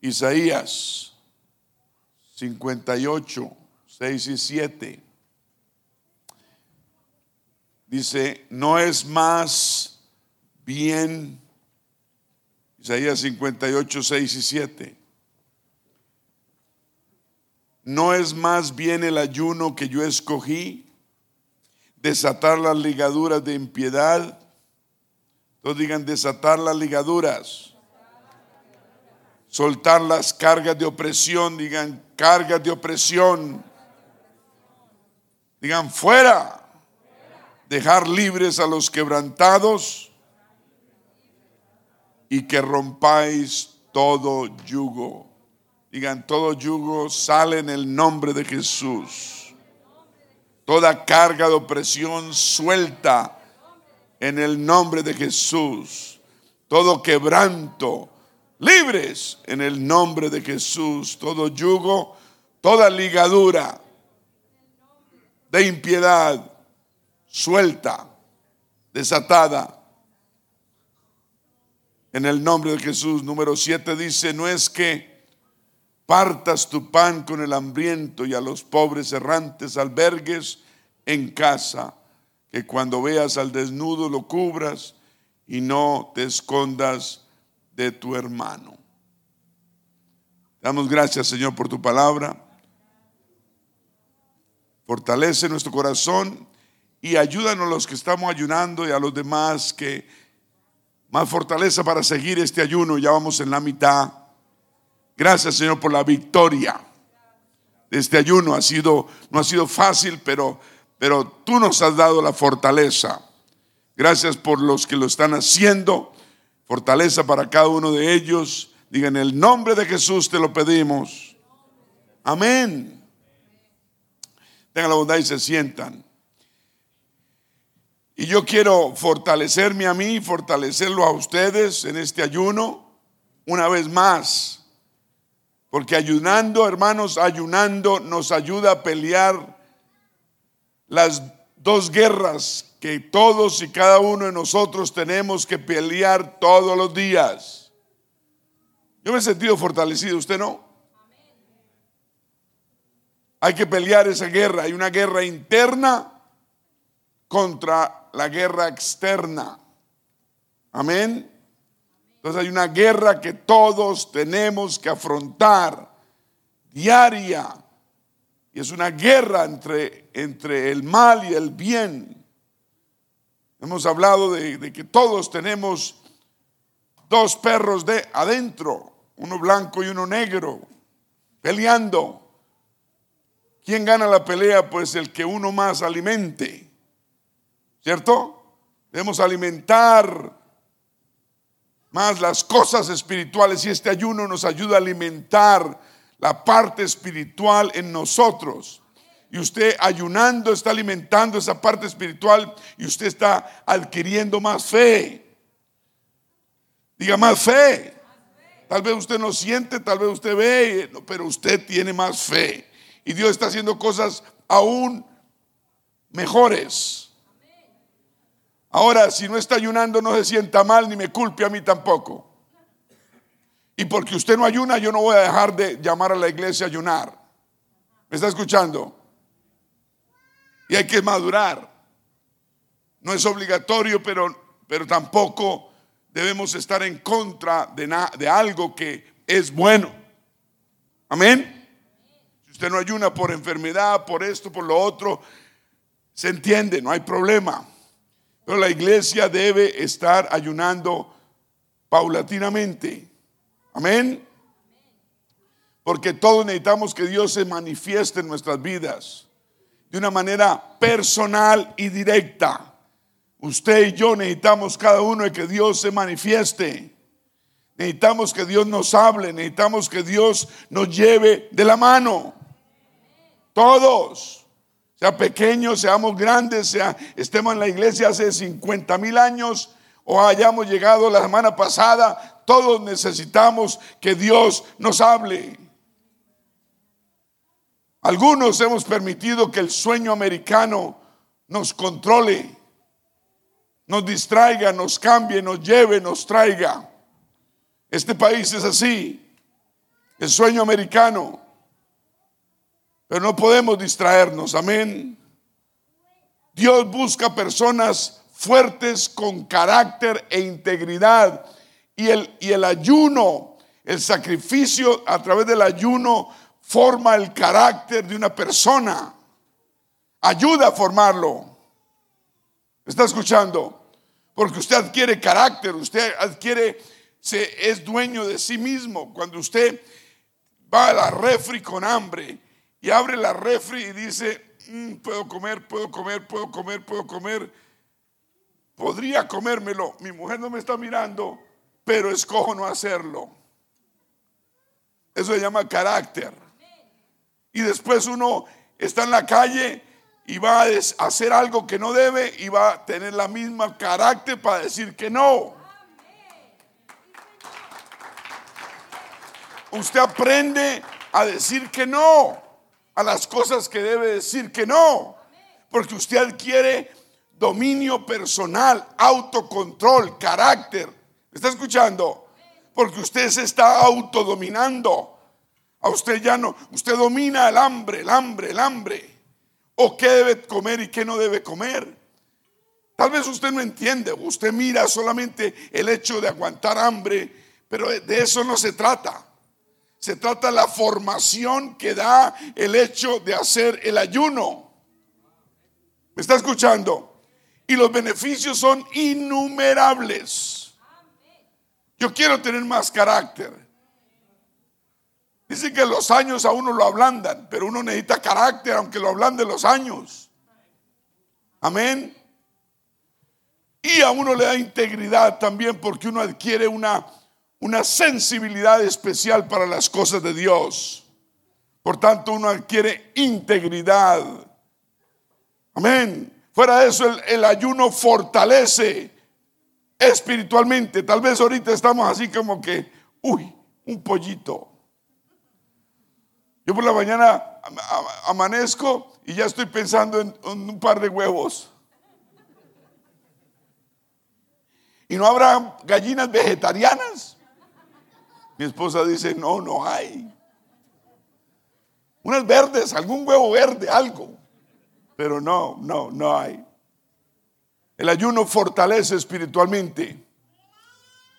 Isaías 58, 6 y 7. Dice, no es más bien, Isaías 58, 6 y 7. No es más bien el ayuno que yo escogí, desatar las ligaduras de impiedad. Todos digan desatar las ligaduras. Soltar las cargas de opresión, digan cargas de opresión. Digan fuera. Dejar libres a los quebrantados y que rompáis todo yugo. Digan, todo yugo sale en el nombre de Jesús. Toda carga de opresión suelta en el nombre de Jesús. Todo quebranto, libres en el nombre de Jesús. Todo yugo, toda ligadura de impiedad, suelta, desatada. En el nombre de Jesús. Número 7 dice, no es que partas tu pan con el hambriento y a los pobres errantes albergues en casa, que cuando veas al desnudo lo cubras y no te escondas de tu hermano. Damos gracias, Señor, por tu palabra. Fortalece nuestro corazón y ayúdanos los que estamos ayunando y a los demás que más fortaleza para seguir este ayuno. Ya vamos en la mitad. Gracias, Señor, por la victoria de este ayuno. Ha sido, no ha sido fácil, pero, pero tú nos has dado la fortaleza. Gracias por los que lo están haciendo. Fortaleza para cada uno de ellos. Digan, en el nombre de Jesús te lo pedimos. Amén. Tengan la bondad y se sientan. Y yo quiero fortalecerme a mí, fortalecerlo a ustedes en este ayuno. Una vez más, porque ayunando, hermanos, ayunando nos ayuda a pelear las dos guerras que todos y cada uno de nosotros tenemos que pelear todos los días. Yo me he sentido fortalecido, ¿usted no? Hay que pelear esa guerra. Hay una guerra interna contra la guerra externa. Amén. Entonces hay una guerra que todos tenemos que afrontar diaria. Y es una guerra entre, entre el mal y el bien. Hemos hablado de, que todos tenemos dos perros de adentro, uno blanco y uno negro, peleando. ¿Quién gana la pelea? Pues el que uno más alimente. ¿Cierto? Debemos alimentar más las cosas espirituales y este ayuno nos ayuda a alimentar la parte espiritual en nosotros. Y usted ayunando está alimentando esa parte espiritual y usted está adquiriendo más fe. Diga más fe. Tal vez usted no siente, tal vez usted ve, pero usted tiene más fe. Y Dios está haciendo cosas aún mejores. Ahora, si no está ayunando, no se sienta mal ni me culpe a mí tampoco. Y porque usted no ayuna, yo no voy a dejar de llamar a la iglesia a ayunar. ¿Me está escuchando? Y hay que madurar. No es obligatorio, pero, pero tampoco debemos estar en contra de, de algo que es bueno. Amén. Si usted no ayuna por enfermedad, por esto, por lo otro, se entiende, no hay problema. Pero la iglesia debe estar ayunando paulatinamente. Amén. Porque todos necesitamos que Dios se manifieste en nuestras vidas de una manera personal y directa. Usted y yo necesitamos cada uno de que Dios se manifieste. Necesitamos que Dios nos hable, necesitamos que Dios nos lleve de la mano. Todos sea pequeños, seamos grandes, sea, estemos en la iglesia hace 50 mil años o hayamos llegado la semana pasada, todos necesitamos que Dios nos hable. Algunos hemos permitido que el sueño americano nos controle, nos distraiga, nos cambie, nos lleve, nos traiga. Este país es así. el sueño americano. Pero no podemos distraernos, amén. Dios busca personas fuertes con carácter e integridad. Y el, y el ayuno, el sacrificio a través del ayuno forma el carácter de una persona. Ayuda a formarlo. ¿Está escuchando? Porque usted adquiere carácter, usted adquiere, se, es dueño de sí mismo. Cuando usted va a la refri con hambre y abre la refri y dice, mm, puedo comer, puedo comer, puedo comer, puedo comer, podría comérmelo. Mi mujer no me está mirando, pero escojo no hacerlo. Eso se llama carácter. Y después uno está en la calle y va a hacer algo que no debe y va a tener la misma carácter para decir que no. Usted aprende a decir que no a las cosas que debe decir que no, porque usted adquiere dominio personal, autocontrol, carácter. ¿Está escuchando? Porque usted se está autodominando. A usted ya no, usted domina el hambre, el hambre, el hambre. O qué debe comer y qué no debe comer. Tal vez usted no entiende, usted mira solamente el hecho de aguantar hambre, pero de eso no se trata. Se trata la formación que da el hecho de hacer el ayuno. ¿Me está escuchando? Y los beneficios son innumerables. Yo quiero tener más carácter. Dice que los años a uno lo ablandan, pero uno necesita carácter aunque lo ablanden los años. Amén. Y a uno le da integridad también porque uno adquiere una una sensibilidad especial para las cosas de Dios. Por tanto, uno adquiere integridad. Amén. Fuera de eso, el, ayuno fortalece espiritualmente. Tal vez ahorita estamos así como que, uy, un pollito. Yo por la mañana amanezco y ya estoy pensando en un par de huevos. ¿Y no habrá gallinas vegetarianas? Mi esposa dice, no, no hay. Unas verdes, algún huevo verde, algo. Pero no, no, no hay. El ayuno fortalece espiritualmente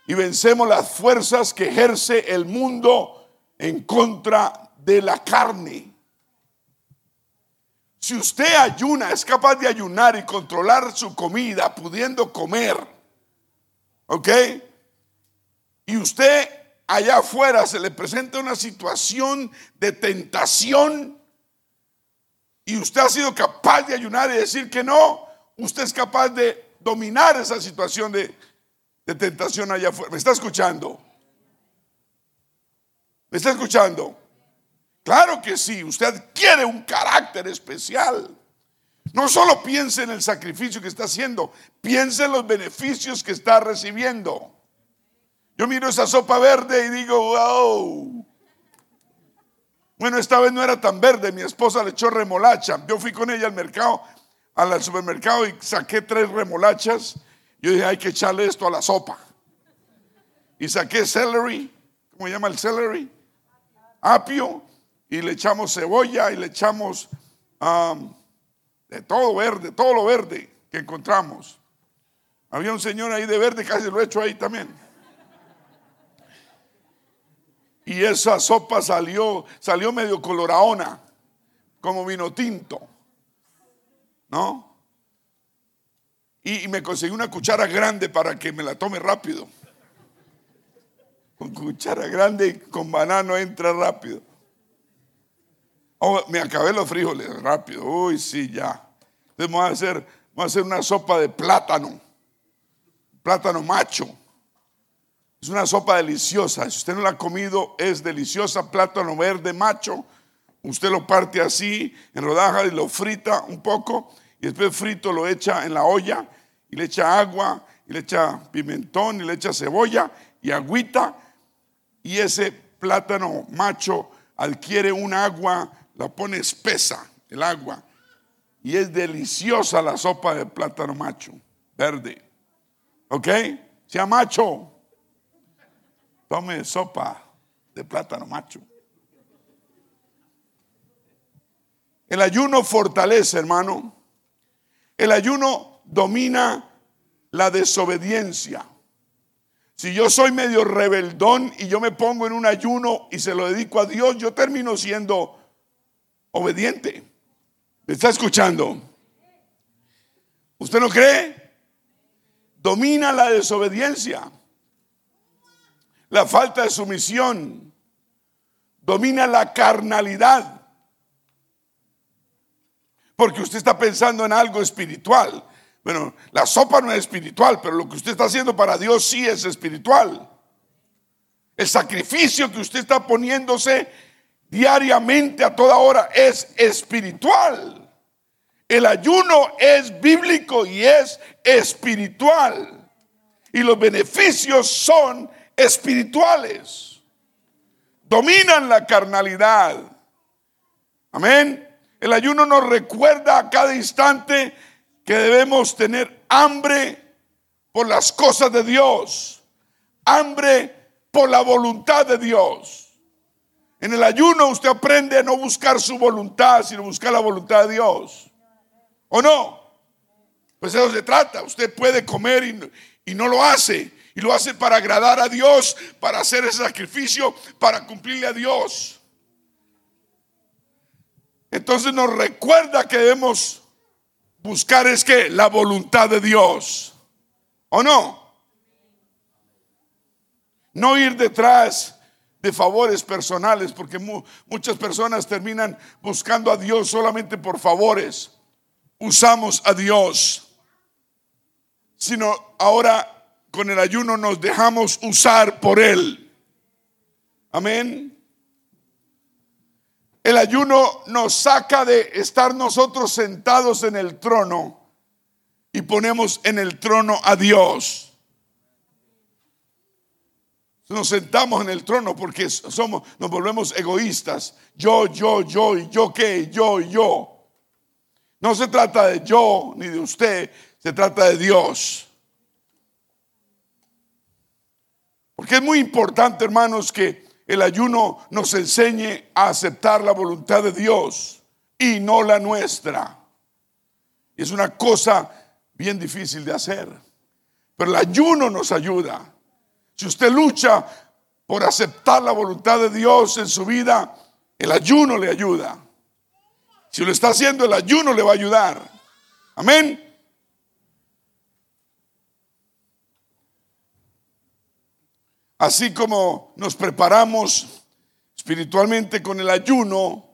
y vencemos las fuerzas que ejerce el mundo en contra de la carne. Si usted ayuna, es capaz de ayunar y controlar su comida, pudiendo comer, ¿ok? Y usted allá afuera se le presenta una situación de tentación y usted ha sido capaz de ayunar y decir que no, usted es capaz de dominar esa situación de, tentación allá afuera. ¿Me está escuchando? ¿Me está escuchando? Claro que sí, usted quiere un carácter especial. No solo piense en el sacrificio que está haciendo, piense en los beneficios que está recibiendo. Yo miro esa sopa verde y digo, wow. Bueno, esta vez no era tan verde, mi esposa le echó remolacha. Yo fui con ella al mercado, al supermercado y saqué tres remolachas. Yo dije, hay que echarle esto a la sopa. Y saqué celery, ¿cómo se llama el celery? Apio, y le echamos cebolla y le echamos um, de todo verde, todo lo verde que encontramos. Había un señor ahí de verde, casi lo he hecho ahí también. Y esa sopa salió, salió medio coloraona, como vino tinto. ¿No? Y, me conseguí una cuchara grande para que me la tome rápido. Con cuchara grande con banano entra rápido. Oh, me acabé los frijoles rápido. Uy, sí, ya. Entonces vamos a hacer, vamos a hacer una sopa de plátano. Plátano macho. Es una sopa deliciosa. Si usted no la ha comido, es deliciosa. Plátano verde macho. Usted lo parte así en rodajas y lo frita un poco. Y después frito lo echa en la olla y le echa agua y le echa pimentón y le echa cebolla y agüita. Y ese plátano macho adquiere un agua, la pone espesa el agua. Y es deliciosa la sopa de plátano macho, verde. ¿Ok? Sea macho. Tome sopa de plátano macho. El ayuno fortalece, hermano. El ayuno domina la desobediencia. Si yo soy medio rebeldón y yo me pongo en un ayuno y se lo dedico a Dios, yo termino siendo obediente. ¿Me está escuchando? ¿Usted no cree? Domina la desobediencia, la falta de sumisión, domina la carnalidad. Porque usted está pensando en algo espiritual. Bueno, la sopa no es espiritual, pero lo que usted está haciendo para Dios sí es espiritual. El sacrificio que usted está poniéndose diariamente a toda hora es espiritual. El ayuno es bíblico y es espiritual. Y los beneficios son espirituales. Dominan la carnalidad. Amén. El ayuno nos recuerda a cada instante que debemos tener hambre por las cosas de Dios, hambre por la voluntad de Dios. En el ayuno usted aprende a no buscar su voluntad, sino buscar la voluntad de Dios. ¿O no? Pues eso se trata. Usted puede comer y, y no lo hace. Y lo hace para agradar a Dios, para hacer ese sacrificio, para cumplirle a Dios. Entonces nos recuerda que debemos buscar es la voluntad de Dios. ¿O no? No ir detrás de favores personales, porque muchas personas terminan buscando a Dios solamente por favores. Usamos a Dios, sino ahora con el ayuno nos dejamos usar por Él. Amén. El ayuno nos saca de estar nosotros sentados en el trono y ponemos en el trono a Dios. Nos sentamos en el trono porque somos, nos volvemos egoístas. Yo, yo, yo, y yo qué, yo, yo. No se trata de yo ni de usted, se trata de Dios. Porque es muy importante, hermanos, que el ayuno nos enseñe a aceptar la voluntad de Dios y no la nuestra. Es una cosa bien difícil de hacer, pero el ayuno nos ayuda. Si usted lucha por aceptar la voluntad de Dios en su vida, el ayuno le ayuda. Si lo está haciendo, el ayuno le va a ayudar. Amén. Así como nos preparamos espiritualmente con el ayuno,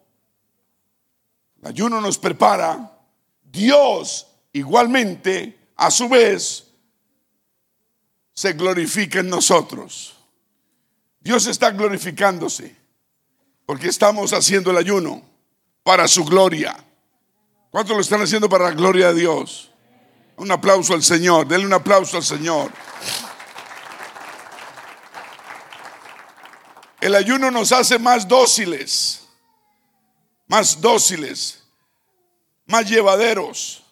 el ayuno nos prepara, Dios igualmente, a su vez, se glorifica en nosotros. Dios está glorificándose porque estamos haciendo el ayuno para su gloria. ¿Cuántos lo están haciendo para la gloria de Dios? Un aplauso al Señor, denle un aplauso al Señor. El ayuno nos hace más dóciles, más dóciles, más llevaderos.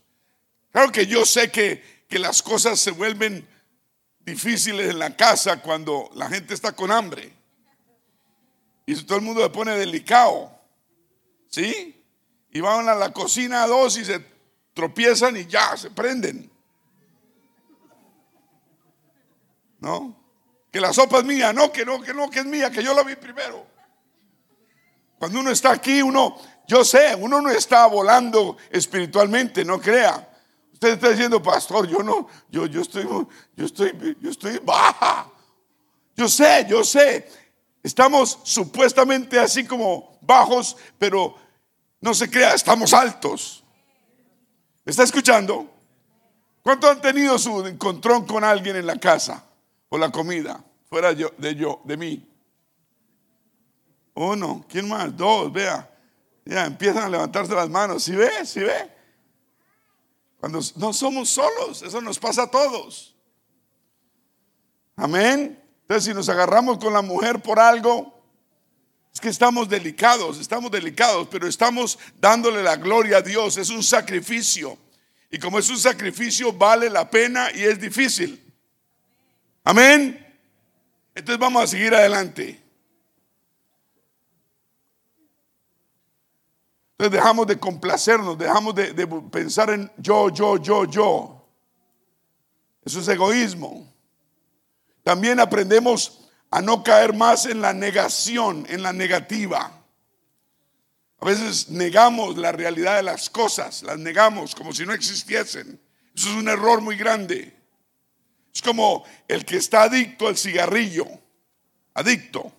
Claro que yo sé que, que las cosas se vuelven difíciles en la casa cuando la gente está con hambre. Y todo el mundo se pone delicado. ¿Sí? Y van a la cocina a dos y se tropiezan y ya se prenden. ¿No? que la sopa es mía, no, que no, que no, que es mía, que yo la vi primero. Cuando uno está aquí, uno, yo sé, uno no está volando espiritualmente, no crea. Usted está diciendo, pastor, yo no, yo, yo estoy, yo estoy, yo estoy baja. Yo sé, yo sé. Estamos supuestamente así como bajos, pero no se crea, estamos altos. está escuchando? ¿Cuánto han tenido su encontrón con alguien en la casa? o la comida, fuera de yo, de mí. Uno, ¿quién más? Dos, vea. Ya empiezan a levantarse las manos. ¿Sí ve? ¿Sí ve? Cuando no somos solos, eso nos pasa a todos. Amén. Entonces, si nos agarramos con la mujer por algo, es que estamos delicados, estamos delicados, pero estamos dándole la gloria a Dios. Es un sacrificio. Y como es un sacrificio, vale la pena y es difícil. Amén. Entonces vamos a seguir adelante. Entonces dejamos de complacernos, dejamos de, pensar en yo, yo, yo, yo. Eso es egoísmo. También aprendemos a no caer más en la negación, en la negativa. A veces negamos la realidad de las cosas, las negamos como si no existiesen. Eso es un error muy grande. Es como el que está adicto al cigarrillo, adicto,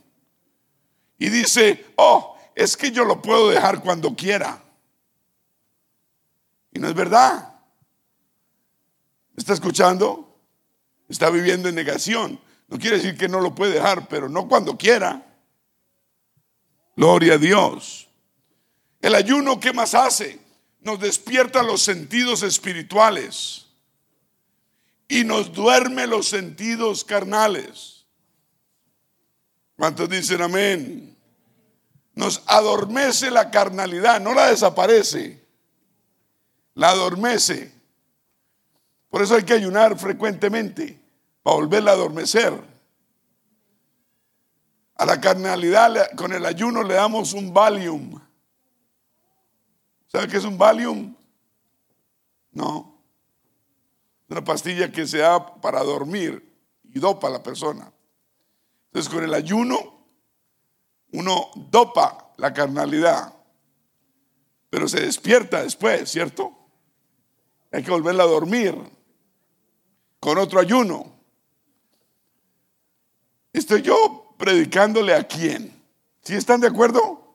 y dice, oh, es que yo lo puedo dejar cuando quiera. Y no es verdad. ¿Está escuchando? Está viviendo en negación. No quiere decir que no lo puede dejar, pero no cuando quiera. Gloria a Dios. El ayuno, ¿qué más hace? Nos despierta los sentidos espirituales y nos duerme los sentidos carnales. ¿Cuántos dicen amén? Nos adormece la carnalidad, no la desaparece, la adormece. Por eso hay que ayunar frecuentemente, para volverla a adormecer. A la carnalidad con el ayuno le damos un Valium. ¿Sabe qué es un Valium? No. Una pastilla que se da para dormir y dopa a la persona. Entonces con el ayuno uno dopa la carnalidad, pero se despierta después, ¿cierto? Hay que volverla a dormir con otro ayuno. Estoy yo predicándole a quién. ¿Sí están de acuerdo?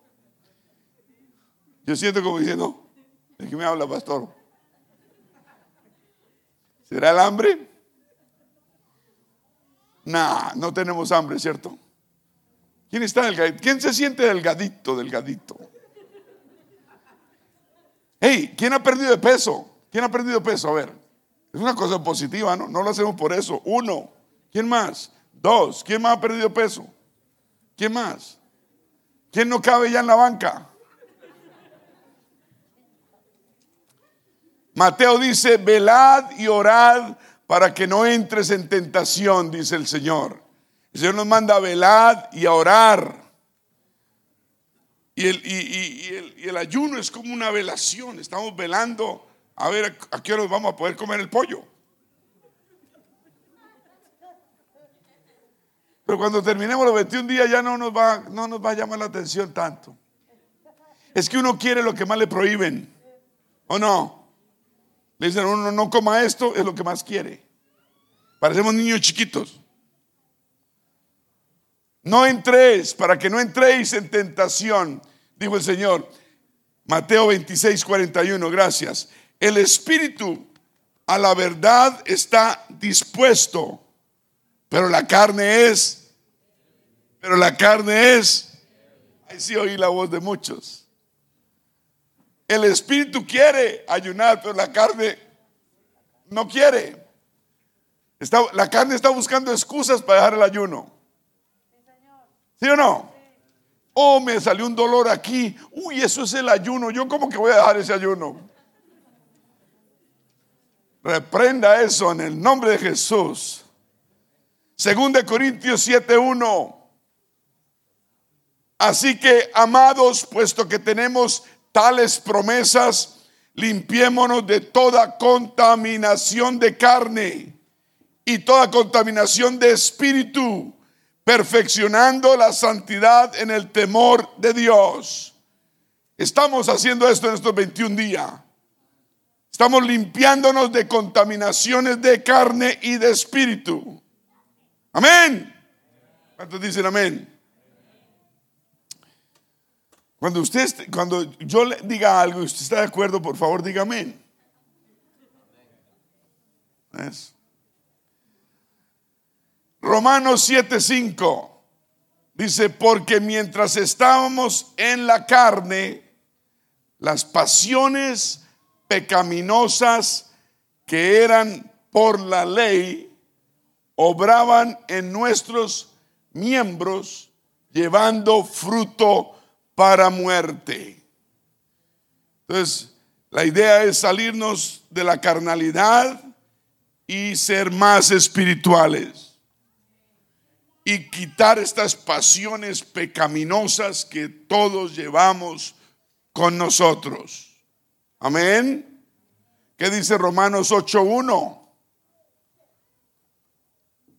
Yo siento como diciendo, ¿de qué me habla, pastor? ¿Será el hambre? Nah, no tenemos hambre, ¿cierto? ¿Quién está delgadito? ¿Quién se siente delgadito, delgadito? Hey, ¿quién ha perdido de peso? ¿Quién ha perdido peso? A ver, es una cosa positiva, ¿no? No lo hacemos por eso. Uno, ¿quién más? Dos, ¿quién más ha perdido peso? ¿Quién más? ¿Quién no cabe ya en la banca? Mateo dice, velad y orad para que no entres en tentación, dice el Señor. El Señor nos manda a velar y a orar. Y el, ayuno es como una velación. Estamos velando a ver a qué hora vamos a poder comer el pollo. Pero cuando terminemos los 21 días ya no nos va, no nos va a llamar la atención tanto. Es que uno quiere lo que más le prohíben. ¿O no? Le dicen, uno no coma esto, es lo que más quiere. Parecemos niños chiquitos. No entréis, para que no entréis en tentación, dijo el Señor. Mateo 26, 41, gracias. El espíritu a la verdad está dispuesto, pero la carne es, pero la carne es, ahí sí oí la voz de muchos. El espíritu quiere ayunar, pero la carne no quiere. La carne está buscando excusas para dejar el ayuno. ¿Sí o no? Oh, me salió un dolor aquí. Uy, eso es el ayuno. Yo como que voy a dejar ese ayuno. Reprenda eso en el nombre de Jesús. Según de Corintios 7:1. Así que, amados, puesto que tenemos tales promesas, limpiémonos de toda contaminación de carne y toda contaminación de espíritu perfeccionando la santidad en el temor de Dios. Estamos haciendo esto en estos 21 días. Estamos limpiándonos de contaminaciones de carne y de espíritu. Amén. ¿Cuántos dicen amén? Cuando usted, cuando yo le diga algo y usted está de acuerdo, por favor, diga amén. ¿Es? Romanos 7:5 dice, porque mientras estábamos en la carne, las pasiones pecaminosas que eran por la ley, obraban en nuestros miembros, llevando fruto para muerte. Entonces, la idea es salirnos de la carnalidad y ser más espirituales y quitar estas pasiones pecaminosas que todos llevamos con nosotros. Amén. ¿Qué dice Romanos 8.1?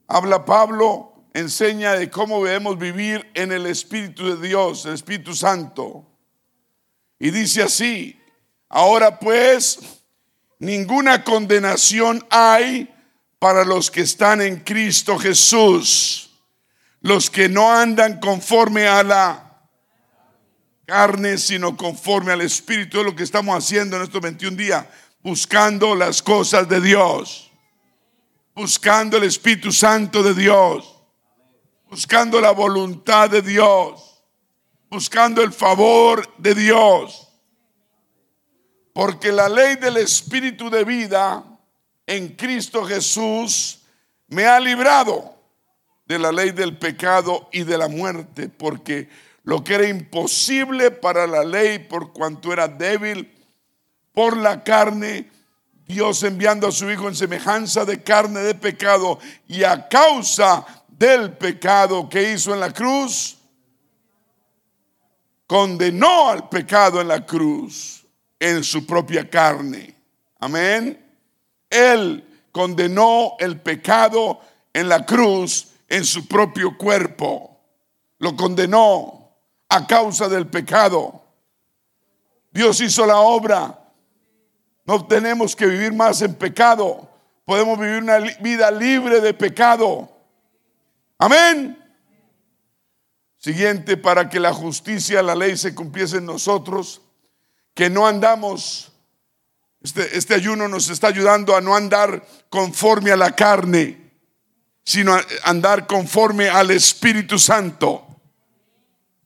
Habla Pablo, enseña de cómo debemos vivir en el Espíritu de Dios, el Espíritu Santo. Y dice así, ahora pues, ninguna condenación hay para los que están en Cristo Jesús, los que no andan conforme a la carne, sino conforme al Espíritu, es lo que estamos haciendo en estos 21 días, buscando las cosas de Dios, buscando el Espíritu Santo de Dios, buscando la voluntad de Dios, buscando el favor de Dios. Porque la ley del Espíritu de vida en Cristo Jesús me ha librado de la ley del pecado y de la muerte, porque lo que era imposible para la ley por cuanto era débil por la carne, Dios enviando a su Hijo en semejanza de carne de pecado y a causa del pecado que hizo en la cruz, condenó al pecado en la cruz en su propia carne. Amén. Él condenó el pecado en la cruz en su propio cuerpo. Lo condenó a causa del pecado. Dios hizo la obra. No tenemos que vivir más en pecado. Podemos vivir una vida libre de pecado. Amén. Siguiente, para que la justicia, la ley se cumpliese en nosotros, que no andamos este, este, ayuno nos está ayudando a no andar conforme a la carne, sino andar conforme al Espíritu Santo.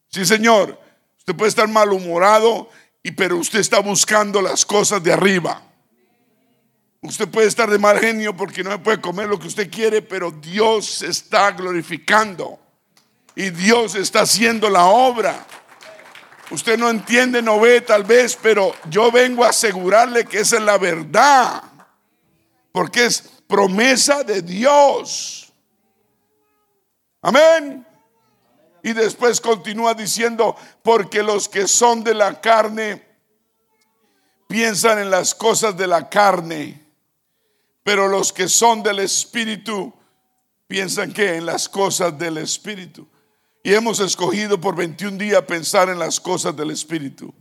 Sí, Señor, usted puede estar malhumorado, y, pero usted está buscando las cosas de arriba. Usted puede estar de mal genio porque no puede comer lo que usted quiere, pero Dios se está glorificando y Dios está haciendo la obra. Usted no entiende, no ve tal vez, pero yo vengo a asegurarle que esa es la verdad. Porque es promesa de Dios. Amén. Y después continúa diciendo, porque los que son de la carne piensan en las cosas de la carne, pero los que son del Espíritu piensan que en las cosas del Espíritu. Y hemos escogido por 21 días pensar en las cosas del Espíritu.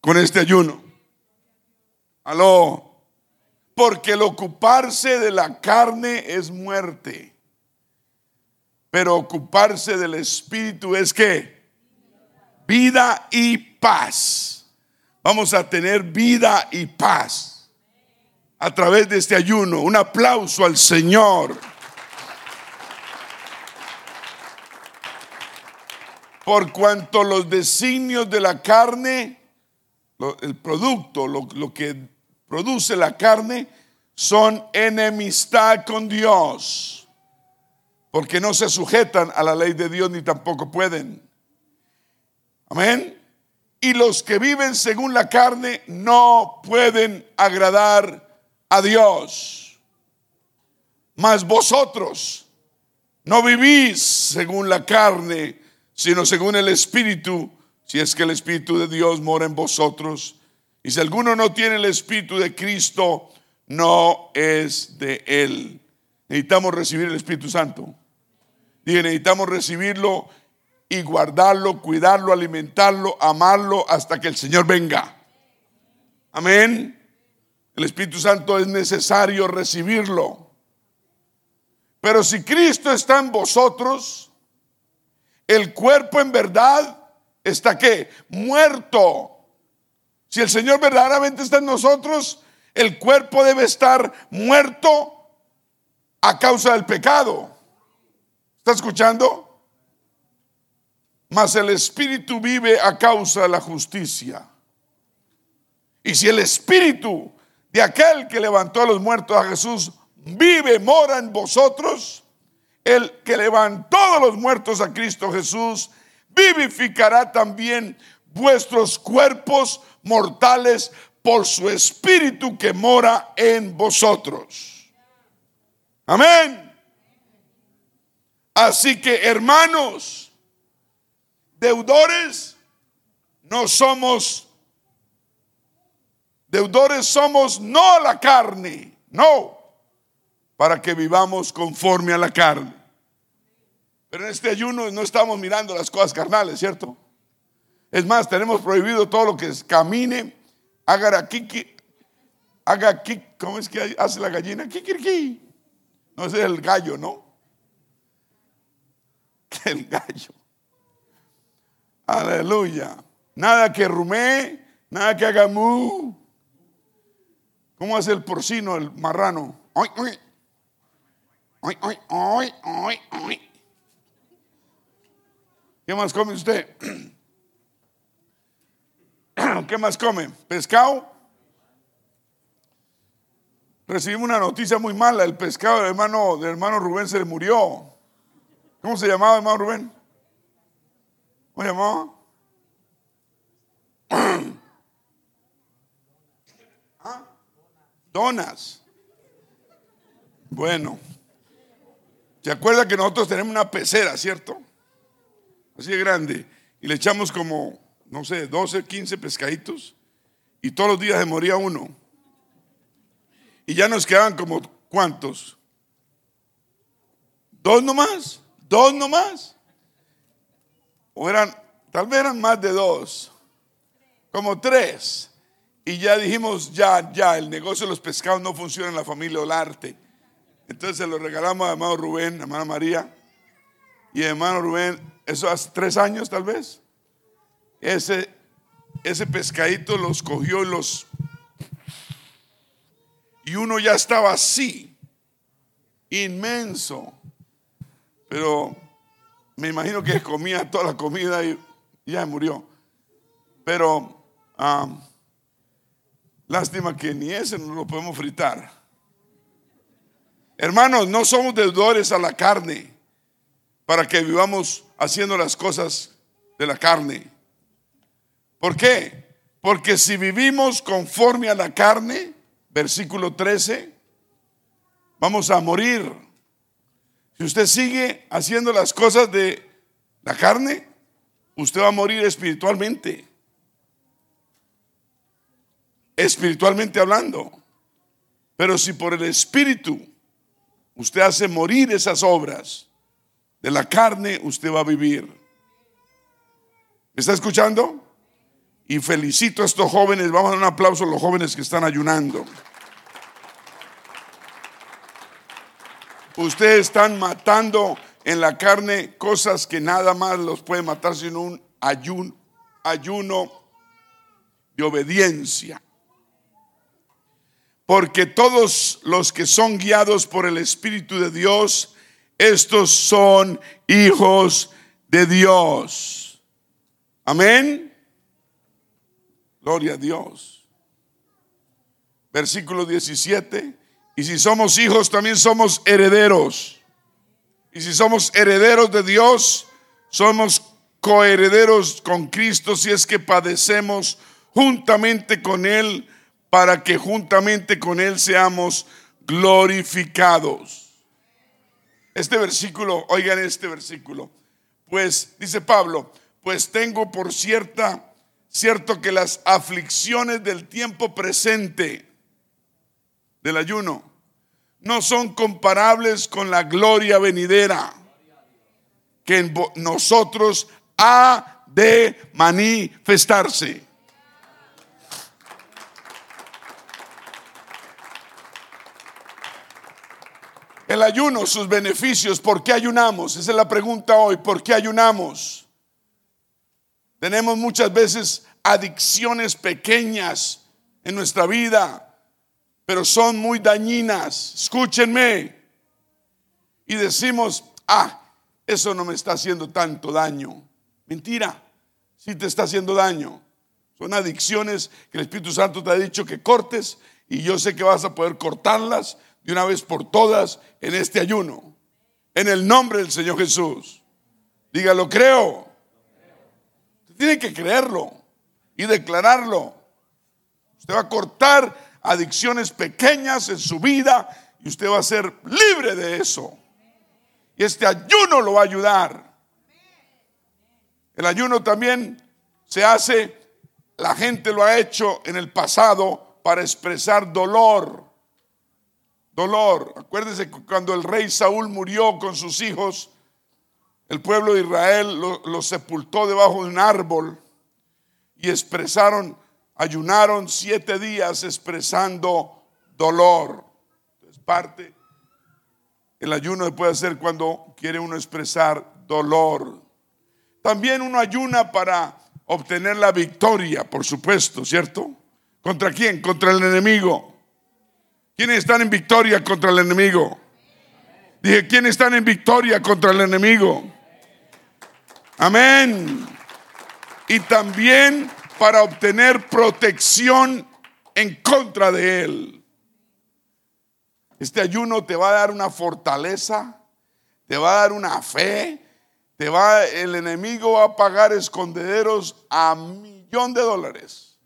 Con este ayuno. Aló. Porque el ocuparse de la carne es muerte. Pero ocuparse del Espíritu es que vida y paz. Vamos a tener vida y paz a través de este ayuno. Un aplauso al Señor. por cuanto los designios de la carne, el producto, lo, lo que produce la carne, son enemistad con Dios, porque no se sujetan a la ley de Dios ni tampoco pueden. Amén. Y los que viven según la carne no pueden agradar a Dios. Mas vosotros no vivís según la carne, sino según el Espíritu, si es que el Espíritu de Dios mora en vosotros. Y si alguno no tiene el Espíritu de Cristo, no es de Él. Necesitamos recibir el Espíritu Santo. Y necesitamos recibirlo y guardarlo, cuidarlo, alimentarlo, amarlo hasta que el Señor venga. Amén. El Espíritu Santo es necesario recibirlo. Pero si Cristo está en vosotros, el cuerpo en verdad está que muerto. Si el Señor verdaderamente está en nosotros, el cuerpo debe estar muerto a causa del pecado. ¿Está escuchando? Mas el espíritu vive a causa de la justicia. Y si el espíritu de aquel que levantó a los muertos a Jesús vive, mora en vosotros, el que levantó de los muertos a Cristo Jesús, vivificará también vuestros cuerpos mortales por su espíritu que mora en vosotros. Amén. Así que hermanos, deudores, no somos deudores, somos no a la carne, no, para que vivamos conforme a la carne. Pero en este ayuno no estamos mirando las cosas carnales, ¿cierto? Es más, tenemos prohibido todo lo que es camine, haga kiki, haga kiki, ¿cómo es que hace la gallina? Kikiriki. No es el gallo, ¿no? El gallo. Aleluya. Nada que rumee, nada que haga mu. ¿Cómo hace el porcino, el marrano? Ay, ay, ay, ay, ay. ¿Qué más come usted? ¿Qué más come? ¿Pescado? Recibimos una noticia muy mala. El pescado del hermano, del hermano Rubén se le murió. ¿Cómo se llamaba, hermano Rubén? ¿Cómo se llamaba? ¿Ah? Donas. Bueno. ¿Se acuerda que nosotros tenemos una pecera, cierto? Así de grande. Y le echamos como, no sé, 12, 15 pescaditos. Y todos los días se moría uno. Y ya nos quedaban como, ¿cuántos? ¿Dos nomás? ¿Dos nomás? O eran, tal vez eran más de dos. Como tres. Y ya dijimos, ya, ya, el negocio de los pescados no funciona en la familia Olarte. Entonces se lo regalamos a hermano Rubén, a hermana María. Y hermano Rubén, eso hace tres años tal vez. Ese, ese pescadito los cogió y los... Y uno ya estaba así, inmenso. Pero me imagino que comía toda la comida y ya murió. Pero lástima que ni ese no lo podemos fritar. Hermanos, no somos deudores a la carne para que vivamos haciendo las cosas de la carne. ¿Por qué? Porque si vivimos conforme a la carne, versículo 13, vamos a morir. Si usted sigue haciendo las cosas de la carne, usted va a morir espiritualmente. Espiritualmente hablando. Pero si por el Espíritu Usted hace morir esas obras. De la carne usted va a vivir. ¿Me está escuchando? Y felicito a estos jóvenes. Vamos a dar un aplauso a los jóvenes que están ayunando. Ustedes están matando en la carne cosas que nada más los puede matar sino un ayuno, ayuno de obediencia. Porque todos los que son guiados por el Espíritu de Dios, estos son hijos de Dios. Amén. Gloria a Dios. Versículo 17. Y si somos hijos, también somos herederos. Y si somos herederos de Dios, somos coherederos con Cristo si es que padecemos juntamente con Él para que juntamente con Él seamos glorificados. Este versículo, oigan este versículo, pues dice Pablo, pues tengo por cierta, cierto que las aflicciones del tiempo presente, del ayuno, no son comparables con la gloria venidera que en nosotros ha de manifestarse. El ayuno, sus beneficios, ¿por qué ayunamos? Esa es la pregunta hoy, ¿por qué ayunamos? Tenemos muchas veces adicciones pequeñas en nuestra vida, pero son muy dañinas. Escúchenme. Y decimos, ah, eso no me está haciendo tanto daño. Mentira, sí te está haciendo daño. Son adicciones que el Espíritu Santo te ha dicho que cortes y yo sé que vas a poder cortarlas de una vez por todas en este ayuno. En el nombre del Señor Jesús. Dígalo, creo. Usted tiene que creerlo y declararlo. Usted va a cortar adicciones pequeñas en su vida y usted va a ser libre de eso. Y este ayuno lo va a ayudar. El ayuno también se hace la gente lo ha hecho en el pasado para expresar dolor. Dolor. Acuérdense cuando el rey Saúl murió con sus hijos, el pueblo de Israel lo, sepultó debajo de un árbol y expresaron, ayunaron siete días expresando dolor. Es parte, el ayuno se puede hacer cuando quiere uno expresar dolor. También uno ayuna para obtener la victoria, por supuesto, ¿cierto? ¿Contra quién? Contra el enemigo. ¿Quiénes están en victoria contra el enemigo? Dije, ¿quiénes están en victoria contra el enemigo? Amén. Y también para obtener protección en contra de él. Este ayuno te va a dar una fortaleza, te va a dar una fe, te va el enemigo va a pagar escondederos a millón de dólares.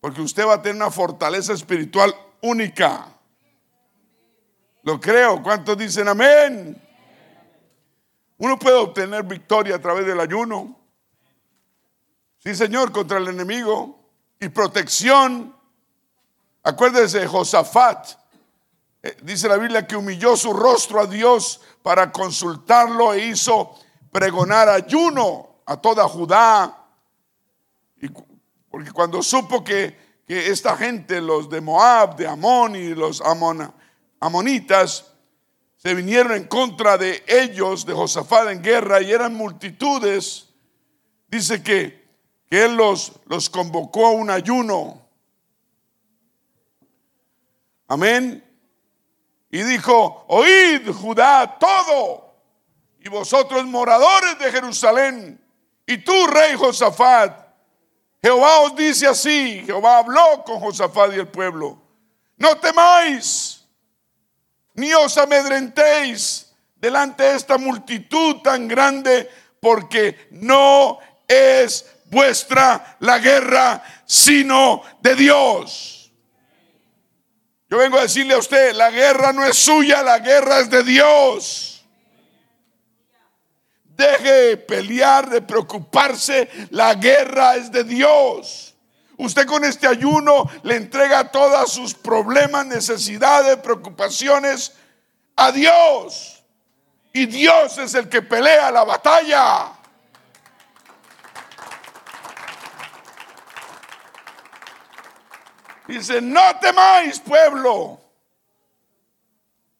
Porque usted va a tener una fortaleza espiritual única. Lo creo. ¿Cuántos dicen amén? Uno puede obtener victoria a través del ayuno. Sí, Señor, contra el enemigo. Y protección. Acuérdese de Josafat. Eh, dice la Biblia que humilló su rostro a Dios para consultarlo e hizo pregonar ayuno a toda Judá. Y, porque cuando supo que, que, esta gente, los de Moab, de Amón y los amonitas, se vinieron en contra de ellos, de Josafat en guerra, y eran multitudes. Dice que, que él los, los convocó a un ayuno. Amén. Y dijo, oíd Judá todo, y vosotros moradores de Jerusalén, y tú, rey Josafat, Jehová os dice así, Jehová habló con Josafat y el pueblo, no temáis ni os amedrentéis delante de esta multitud tan grande, porque no es vuestra la guerra, sino de Dios. Yo vengo a decirle a usted, la guerra no es suya, la guerra es de Dios. Deje de pelear, de preocuparse, la guerra es de Dios. Usted con este ayuno le entrega todos sus problemas, necesidades, preocupaciones a Dios. Y Dios es el que pelea la batalla. Dice, no temáis pueblo.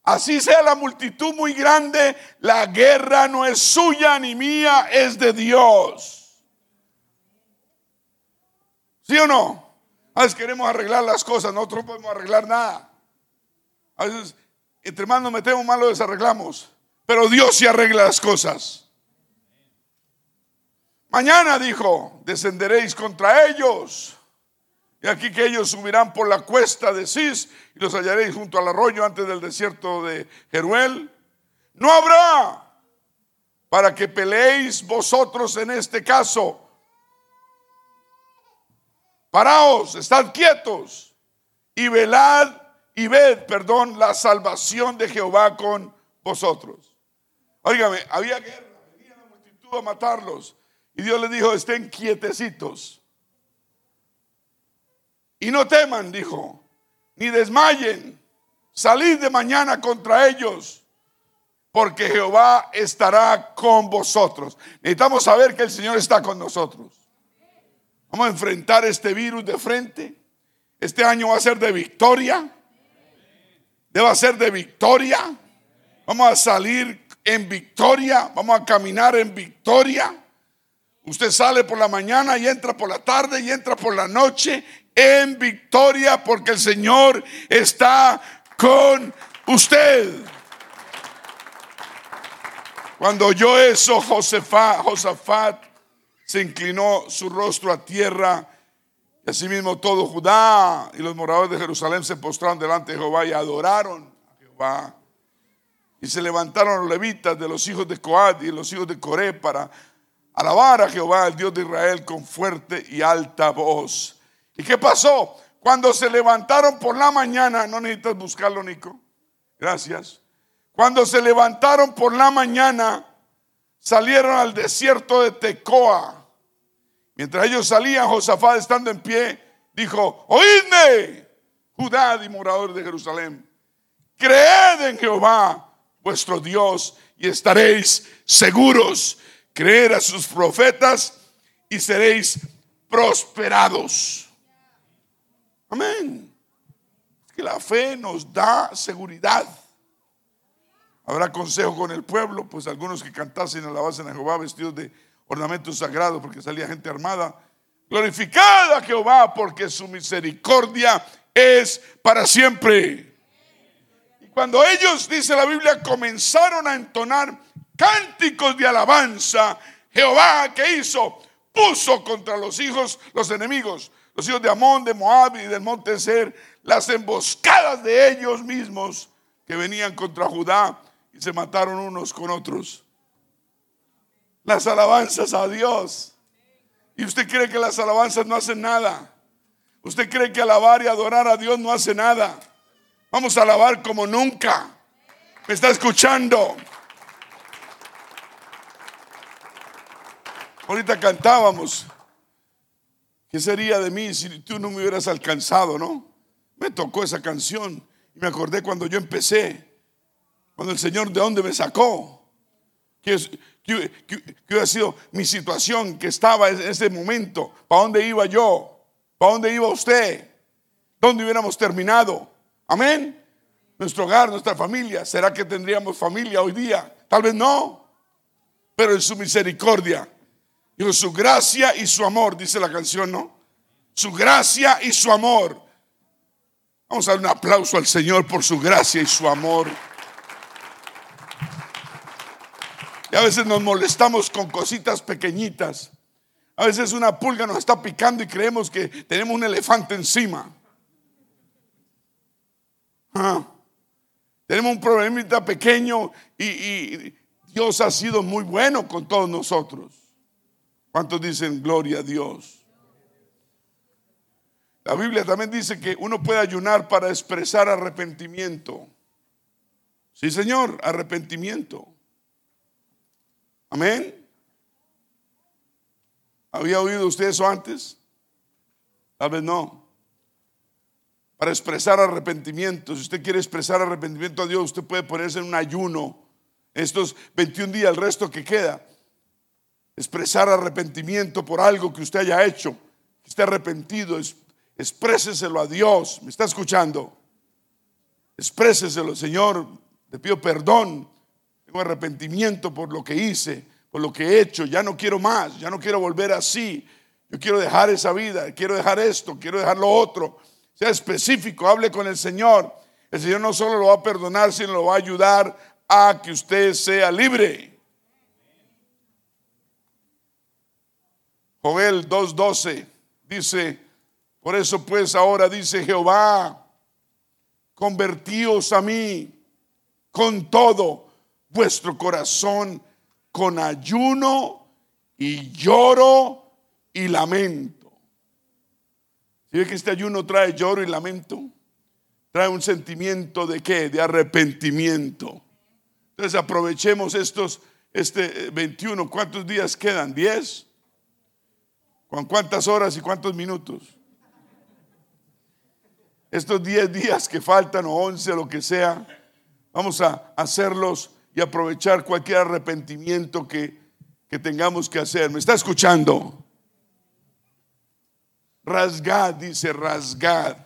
Así sea la multitud muy grande, la guerra no es suya ni mía, es de Dios. ¿Sí o no? A veces queremos arreglar las cosas, nosotros no podemos arreglar nada. A veces, entre más nos metemos, más lo desarreglamos. Pero Dios sí arregla las cosas. Mañana dijo, descenderéis contra ellos. Y aquí que ellos subirán por la cuesta de Cis y los hallaréis junto al arroyo antes del desierto de Jeruel. No habrá para que peleéis vosotros en este caso Paraos, estad quietos y velad y ved, perdón, la salvación de Jehová con vosotros. Óigame, había guerra, venía la multitud a matarlos. Y Dios les dijo, estén quietecitos. Y no teman, dijo, ni desmayen. Salid de mañana contra ellos, porque Jehová estará con vosotros. Necesitamos saber que el Señor está con nosotros. Vamos a enfrentar este virus de frente. Este año va a ser de victoria. Debe ser de victoria. Vamos a salir en victoria. Vamos a caminar en victoria. Usted sale por la mañana y entra por la tarde y entra por la noche en victoria porque el Señor está con usted. Cuando yo eso, Josafat, Josafat se inclinó su rostro a tierra. Y asimismo todo Judá y los moradores de Jerusalén se postraron delante de Jehová y adoraron a Jehová. Y se levantaron los levitas de los hijos de Coad y los hijos de Coré para alabar a Jehová, el Dios de Israel, con fuerte y alta voz. ¿Y qué pasó? Cuando se levantaron por la mañana, no necesitas buscarlo, Nico. Gracias. Cuando se levantaron por la mañana, salieron al desierto de Tecoa Mientras ellos salían, Josafat estando en pie, dijo, oídme, Judá y moradores de Jerusalén, creed en Jehová vuestro Dios y estaréis seguros. Creer a sus profetas y seréis prosperados. Amén. Que la fe nos da seguridad. Habrá consejo con el pueblo, pues algunos que cantasen alabasen a Jehová vestidos de ornamentos sagrados, porque salía gente armada. Glorificada a Jehová, porque su misericordia es para siempre. Y cuando ellos, dice la Biblia, comenzaron a entonar cánticos de alabanza, Jehová que hizo, puso contra los hijos, los enemigos, los hijos de Amón, de Moab y del monte Ser, las emboscadas de ellos mismos que venían contra Judá y se mataron unos con otros. Las alabanzas a Dios. ¿Y usted cree que las alabanzas no hacen nada? ¿Usted cree que alabar y adorar a Dios no hace nada? Vamos a alabar como nunca. ¿Me está escuchando? Ahorita cantábamos. ¿Qué sería de mí si tú no me hubieras alcanzado, no? Me tocó esa canción y me acordé cuando yo empecé, cuando el Señor de dónde me sacó. Que, hubiera sido mi situación que estaba en ese momento. ¿Para dónde iba yo? ¿Para dónde iba usted? ¿Dónde hubiéramos terminado? Amén. Nuestro hogar, nuestra familia. ¿Será que tendríamos familia hoy día? Tal vez no. Pero en su misericordia Su gracia y su amor, dice la canción, ¿no? Su gracia y su amor. Vamos a dar un aplauso al Señor por su gracia y su amor. Y a veces nos molestamos con cositas pequeñitas. A veces una pulga nos está picando y creemos que tenemos un elefante encima. Ah. Tenemos un problemita pequeño y Dios ha sido muy bueno con todos nosotros. ¿Cuántos dicen gloria a Dios? La Biblia también dice que uno puede ayunar para expresar arrepentimiento. Sí, Señor, arrepentimiento. Amén. ¿Había oído usted eso antes? Tal vez no. Para expresar arrepentimiento, si usted quiere expresar arrepentimiento a Dios, usted puede ponerse en un ayuno estos 21 días, el resto que queda expresar arrepentimiento por algo que usted haya hecho, que esté arrepentido, expréseselo a Dios. ¿Me está escuchando? Expréseselo, Señor, te pido perdón, tengo arrepentimiento por lo que hice, por lo que he hecho, ya no quiero más, ya no quiero volver así, yo quiero dejar esa vida, quiero dejar esto, quiero dejar lo otro. Sea específico, hable con el Señor. El Señor no solo lo va a perdonar, sino lo va a ayudar a que usted sea libre. Joel 2.12 dice, por eso pues ahora dice Jehová, convertíos a mí con todo vuestro corazón, con ayuno y lloro y lamento. ¿Sí ve que este ayuno trae lloro y lamento? Trae un sentimiento de qué? De arrepentimiento. Entonces aprovechemos estos, este 21, ¿cuántos días quedan? ¿10? ¿Con cuántas horas y cuántos minutos? Estos 10 días que faltan o 11, lo que sea, vamos a hacerlos y aprovechar cualquier arrepentimiento que, que tengamos que hacer. ¿Me está escuchando? Rasgad, dice, rasgad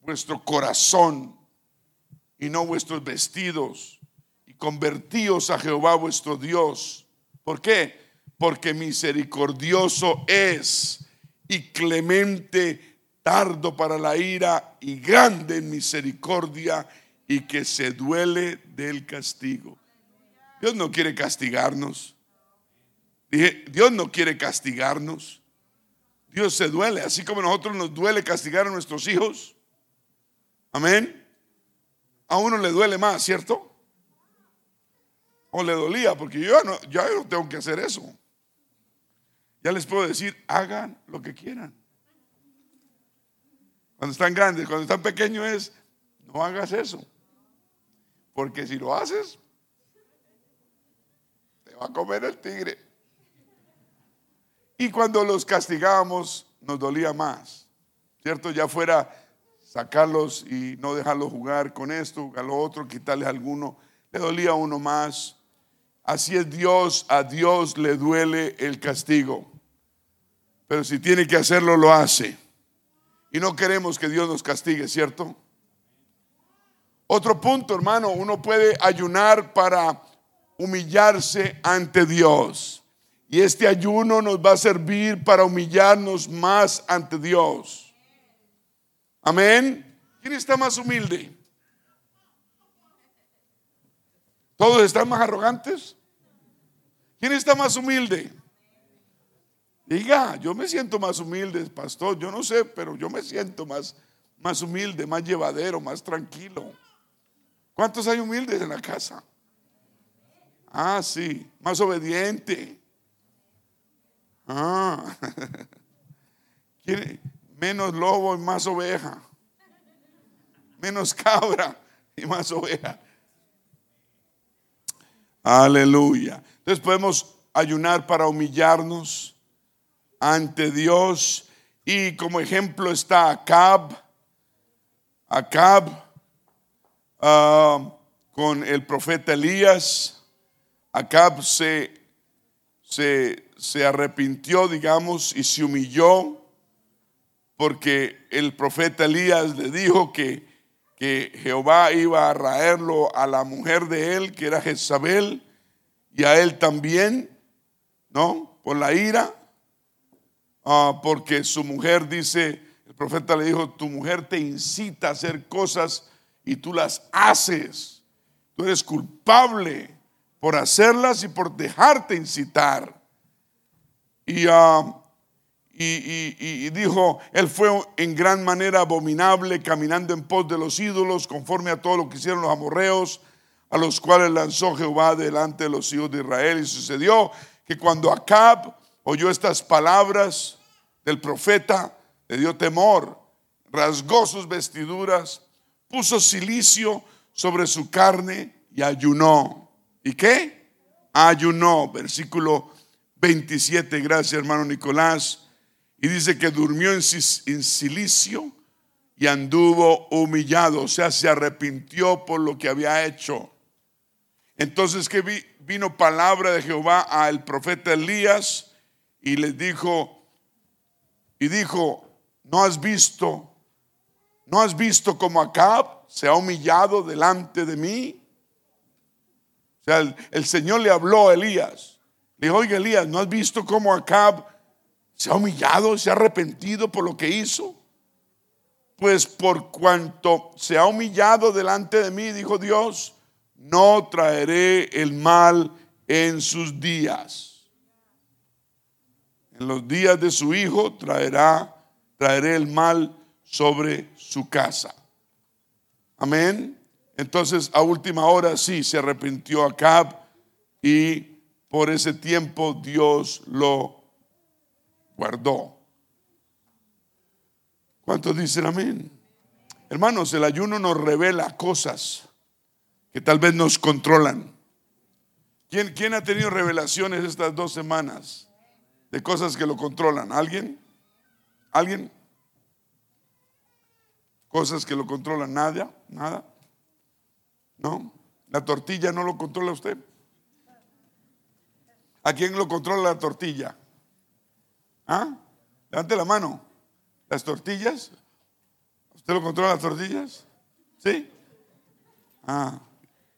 vuestro corazón y no vuestros vestidos y convertíos a Jehová vuestro Dios. ¿Por qué? Porque misericordioso es y clemente, tardo para la ira y grande en misericordia y que se duele del castigo. Dios no quiere castigarnos. Dije, Dios no quiere castigarnos. Dios se duele, así como a nosotros nos duele castigar a nuestros hijos. Amén. A uno le duele más, ¿cierto? O le dolía, porque yo yo no tengo que hacer eso. Ya les puedo decir, hagan lo que quieran. Cuando están grandes, cuando están pequeños es, no hagas eso. Porque si lo haces, te va a comer el tigre. Y cuando los castigábamos, nos dolía más. ¿Cierto? Ya fuera sacarlos y no dejarlos jugar con esto, a lo otro, quitarles alguno, le dolía uno más. Así es Dios, a Dios le duele el castigo. Pero si tiene que hacerlo, lo hace. Y no queremos que Dios nos castigue, ¿cierto? Otro punto, hermano, uno puede ayunar para humillarse ante Dios. Y este ayuno nos va a servir para humillarnos más ante Dios. Amén. ¿Quién está más humilde? ¿Todos están más arrogantes? ¿Quién está más humilde? Diga, yo me siento más humilde, pastor. Yo no sé, pero yo me siento más, más humilde, más llevadero, más tranquilo. ¿Cuántos hay humildes en la casa? Ah, sí, más obediente. Ah, menos lobo y más oveja. Menos cabra y más oveja. Aleluya. Entonces podemos ayunar para humillarnos ante Dios. Y como ejemplo está Acab. Acab uh, con el profeta Elías. Acab se, se, se arrepintió, digamos, y se humilló porque el profeta Elías le dijo que, que Jehová iba a raerlo a la mujer de él, que era Jezabel, y a él también, ¿no? Por la ira, uh, porque su mujer dice, el profeta le dijo, tu mujer te incita a hacer cosas y tú las haces. Tú eres culpable por hacerlas y por dejarte incitar. Y, ah, y, dijo, él fue en gran manera abominable, caminando en pos de los ídolos, conforme a todo lo que hicieron los amorreos, a los cuales lanzó Jehová delante de los hijos de Israel. Y sucedió que cuando Acab oyó estas palabras del profeta, le dio temor, rasgó sus vestiduras, puso silicio sobre su carne y ayunó. ¿Y qué? Ayunó. Versículo 27, gracias hermano Nicolás. Y dice que durmió en, silicio y anduvo humillado, o sea, se arrepintió por lo que había hecho. Entonces que vino palabra de Jehová al profeta Elías y le dijo, y dijo, ¿no has visto ¿No has visto cómo Acab se ha humillado delante de mí? O sea, el, Señor le habló a Elías. Le dijo, oiga Elías, ¿no has visto cómo Acab se ha humillado, se ha arrepentido por lo que hizo? Pues por cuanto se ha humillado delante de mí, dijo Dios, no traeré el mal en sus días. En los días de su hijo traerá, traeré el mal sobre su casa. Amén. Entonces a última hora sí se arrepintió Acab y por ese tiempo Dios lo guardó. ¿Cuántos dicen amén? Hermanos, el ayuno nos revela cosas que tal vez nos controlan. ¿Quién, ¿Quién, ha tenido revelaciones estas dos semanas de cosas que lo controlan? ¿Alguien? ¿Alguien? cosas que lo controlan. Nada, nada. ¿No? La tortilla no lo controla usted. ¿A quién lo controla la tortilla? ¿Ah? Levante la mano. ¿Las tortillas? ¿Usted lo controla las tortillas? ¿Sí? Ah,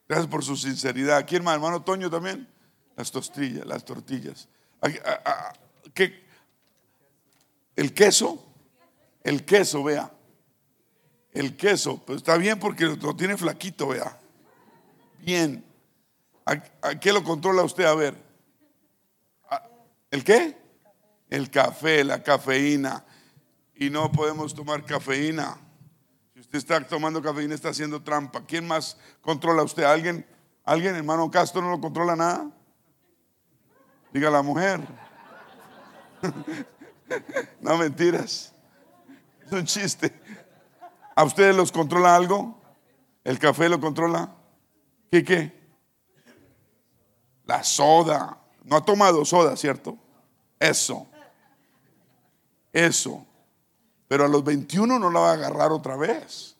gracias por su sinceridad. ¿Quién más? Hermano Toño también. Las tortillas, las tortillas. ¿Qué? ¿El queso? El queso, vea el queso, pero está bien porque lo tiene flaquito, vea. Bien. ¿A, qué lo controla usted? A ver. ¿El qué? El café, la cafeína. Y no podemos tomar cafeína. Si usted está tomando cafeína, está haciendo trampa. ¿Quién más controla usted? ¿Alguien? ¿Alguien, hermano Castro, no lo controla nada? Diga la mujer. no mentiras. Es un chiste. ¿A ustedes los controla algo? ¿El café lo controla? ¿Qué qué? La soda. No ha tomado soda, ¿cierto? Eso. eso. Pero a los 21 no la va a agarrar otra vez.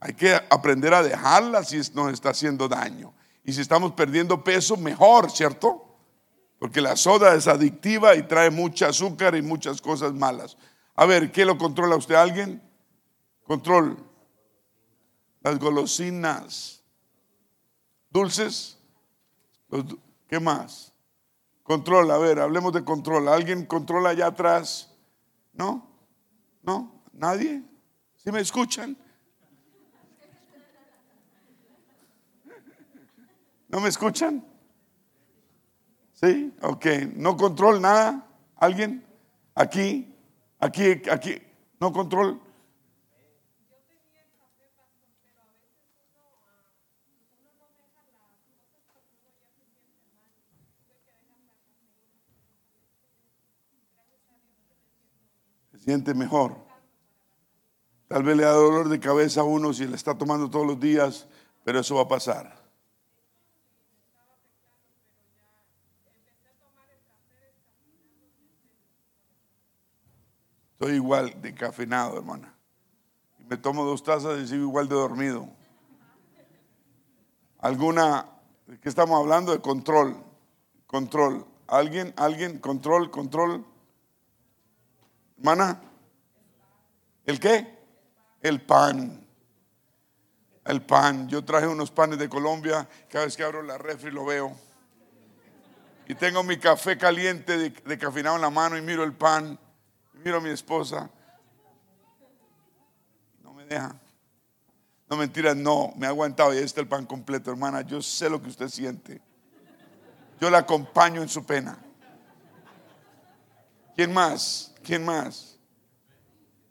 Hay que aprender a dejarla si nos está haciendo daño. Y si estamos perdiendo peso, mejor, ¿cierto? Porque la soda es adictiva y trae mucha azúcar y muchas cosas malas. A ver, ¿qué lo controla usted? ¿Alguien? Control. Las golosinas. Dulces. ¿Qué más? Control, a ver, hablemos de control. ¿Alguien controla allá atrás? ¿No? ¿No? ¿Nadie? ¿Sí me escuchan? ¿No me escuchan? ¿Sí? Ok. ¿No control nada? ¿Alguien? Aquí, aquí, aquí. ¿No control? Siente mejor. Tal vez le da dolor de cabeza a uno si le está tomando todos los días, pero eso va a pasar. Estoy igual de cafeinado, hermana. Me tomo dos tazas y sigo igual de dormido. ¿Alguna? ¿De qué estamos hablando? De control. Control. ¿Alguien? ¿Alguien? Control, control. Hermana. ¿El qué? El pan. El pan. Yo traje unos panes de Colombia. Cada vez que abro la refri lo veo. Y tengo mi café caliente de, de cafeinado en la mano y miro el pan miro a mi esposa. No me deja. No mentira, no, me ha aguantado y ahí está el pan completo, hermana. Yo sé lo que usted siente. Yo la acompaño en su pena. ¿Quién más? ¿Quién más?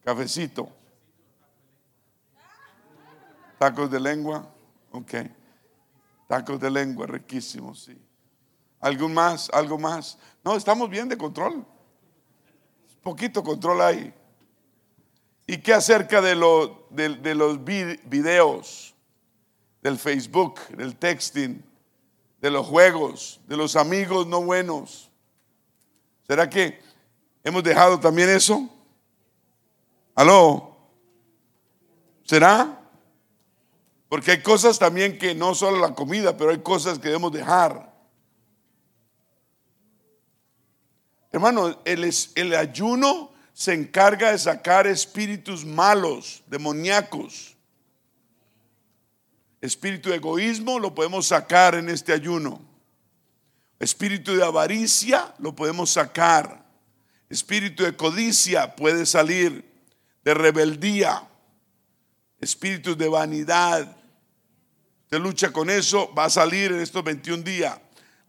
Cafecito. Tacos de lengua. Ok. Tacos de lengua, riquísimos, sí. ¿Algún más? ¿Algo más? No, estamos bien de control. Poquito control hay. ¿Y qué acerca de, de, los videos, del Facebook, del texting, de los juegos, de los amigos no buenos? ¿Será que hemos dejado también eso? ¿Aló? ¿Será? Porque hay cosas también que no solo la comida, pero hay cosas que debemos dejar. Hermano, el, ayuno se encarga de sacar espíritus malos, demoníacos. Espíritu de egoísmo lo podemos sacar en este ayuno. Espíritu de avaricia lo podemos sacar. Espíritu de codicia puede salir. De rebeldía. Espíritu de vanidad. Usted lucha con eso, va a salir en estos 21 días.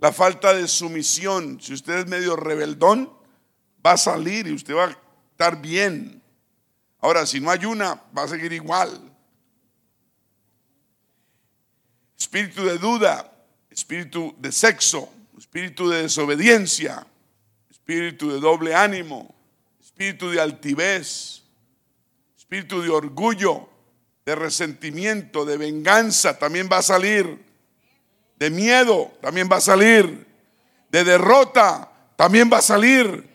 La falta de sumisión, si usted es medio rebeldón, va a salir y usted va a estar bien. Ahora, si no hay una, va a seguir igual. Espíritu de duda, espíritu de sexo, espíritu de desobediencia, espíritu de doble ánimo, espíritu de altivez, espíritu de orgullo, de resentimiento, de venganza, también va a salir de miedo también va a salir, de derrota también va a salir,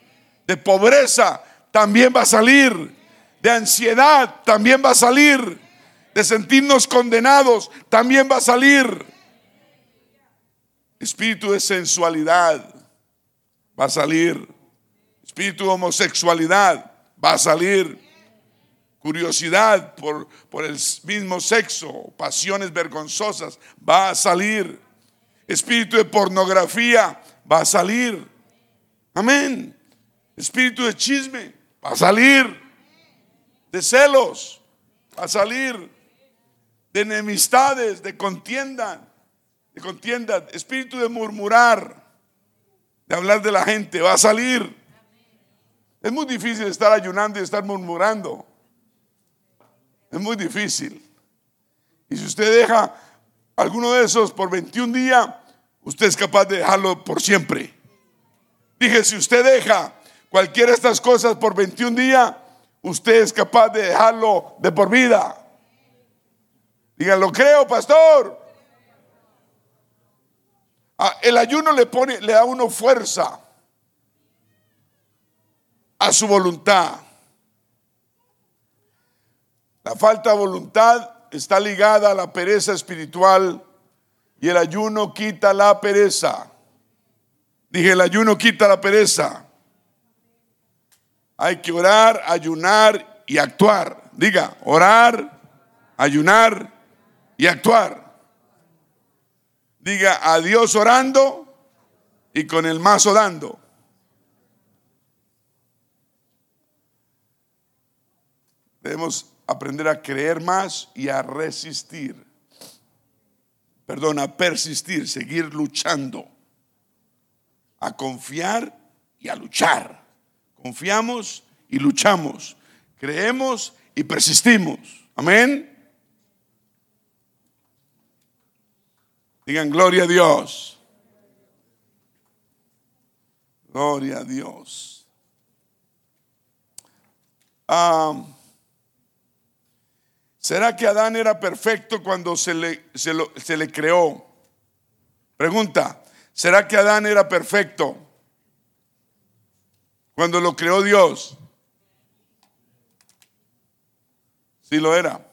de pobreza también va a salir, de ansiedad también va a salir, de sentirnos condenados también va a salir. Espíritu de sensualidad va a salir. Espíritu de homosexualidad va a salir. Curiosidad por, por el mismo sexo, pasiones vergonzosas, va a salir Espíritu de pornografía va a salir. Amén. Espíritu de chisme va a salir. De celos va a salir. De enemistades, de contienda, de contienda. Espíritu de murmurar, de hablar de la gente va a salir. Es muy difícil estar ayunando y estar murmurando. Es muy difícil. Y si usted deja alguno de esos por 21 días, usted es capaz de dejarlo por siempre. Dije, si usted deja cualquiera de estas cosas por 21 días, usted es capaz de dejarlo de por vida. Digan, lo creo, pastor. Ah, el ayuno le pone, le da uno fuerza. a su voluntad. La falta de voluntad está ligada a la pereza espiritual y el ayuno quita la pereza. Dije, el ayuno quita la pereza. Hay que orar, ayunar y actuar. Diga, orar, ayunar y actuar. Diga, a Dios orando y con el mazo dando. Debemos aprender a creer más y a resistir. Perdón, a persistir, seguir luchando. A confiar y a luchar. Confiamos y luchamos. Creemos y persistimos. Amén. Digan gloria a Dios. Gloria a Dios. Ah, ¿Será que Adán era perfecto cuando se le, se, se le creó? Pregunta, ¿será que Adán era perfecto cuando lo creó Dios? Sí lo era.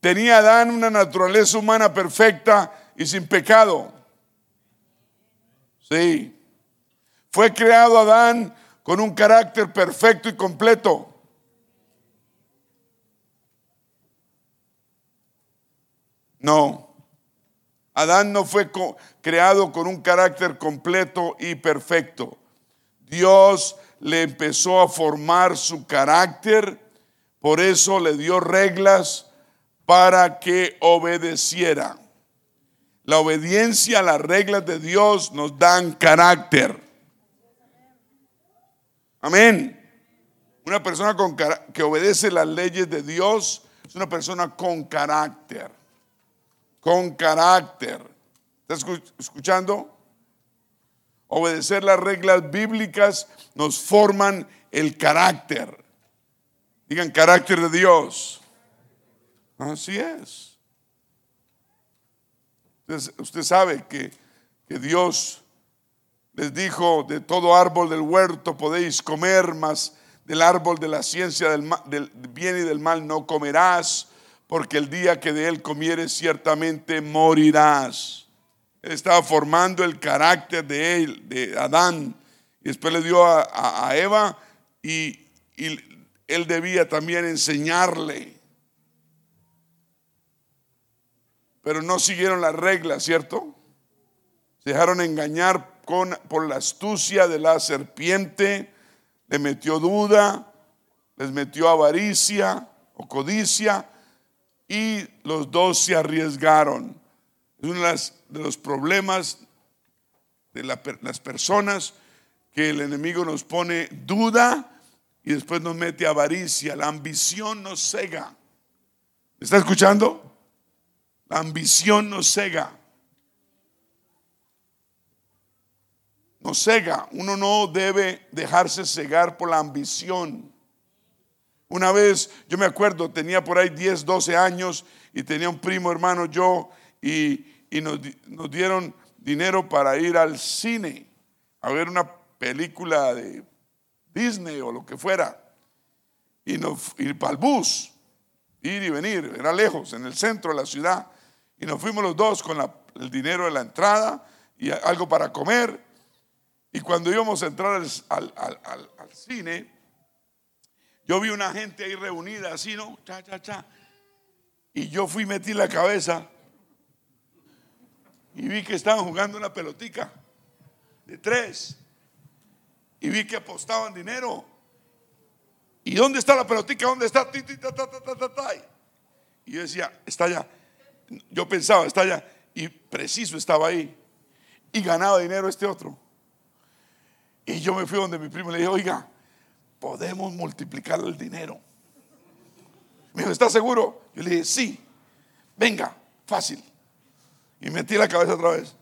¿Tenía Adán una naturaleza humana perfecta y sin pecado? Sí. Fue creado Adán con un carácter perfecto y completo. No. Adán no fue creado con un carácter completo y perfecto. Dios le empezó a formar su carácter, por eso le dio reglas para que obedeciera. La obediencia a las reglas de Dios nos dan carácter. Amén. Una persona que obedece las leyes de Dios es una persona con carácter. Con carácter. ¿Estás escuchando? Obedecer las reglas bíblicas nos forman el carácter. Digan carácter de Dios. Así es. usted sabe que, que Dios les dijo, de todo árbol del huerto podéis comer, mas del árbol de la ciencia del, del, bien y del mal no comerás, porque el día que de él comieres ciertamente morirás. Él estaba formando el carácter de él, de Adán, y después le dio a, Eva y, él debía también enseñarle. Pero no siguieron las reglas, ¿cierto? Se dejaron engañar por la astucia de la serpiente, le metió duda, les metió avaricia o codicia y los dos se arriesgaron. Es uno de, los problemas de las personas que el enemigo nos pone duda y después nos mete avaricia. La ambición nos cega. ¿Está escuchando? La ambición nos cega. nos cega. Uno no debe dejarse cegar por la ambición. Una vez, yo me acuerdo, tenía por ahí 10, 12 años y tenía un primo hermano yo y, nos, dieron dinero para ir al cine a ver una película de Disney o lo que fuera. Y nos, ir para el bus, ir y venir, era lejos, en el centro de la ciudad. Y nos fuimos los dos con el dinero de la entrada y algo para comer. Y cuando íbamos a entrar al, cine, yo vi una gente ahí reunida así, ¿no? Cha, cha, cha. Y yo fui, metí la cabeza y vi que estaban jugando una pelotica de tres. Y vi que apostaban dinero. ¿Y dónde está la pelotica? ¿Dónde está? Y yo decía, está allá. Yo pensaba, está allá. Y preciso estaba ahí. Y ganaba dinero este otro. Y yo me fui donde mi primo le dije, oiga, podemos multiplicar el dinero. Me dijo, ¿estás seguro? Yo le dije, sí, venga, fácil. Y metí la cabeza otra vez.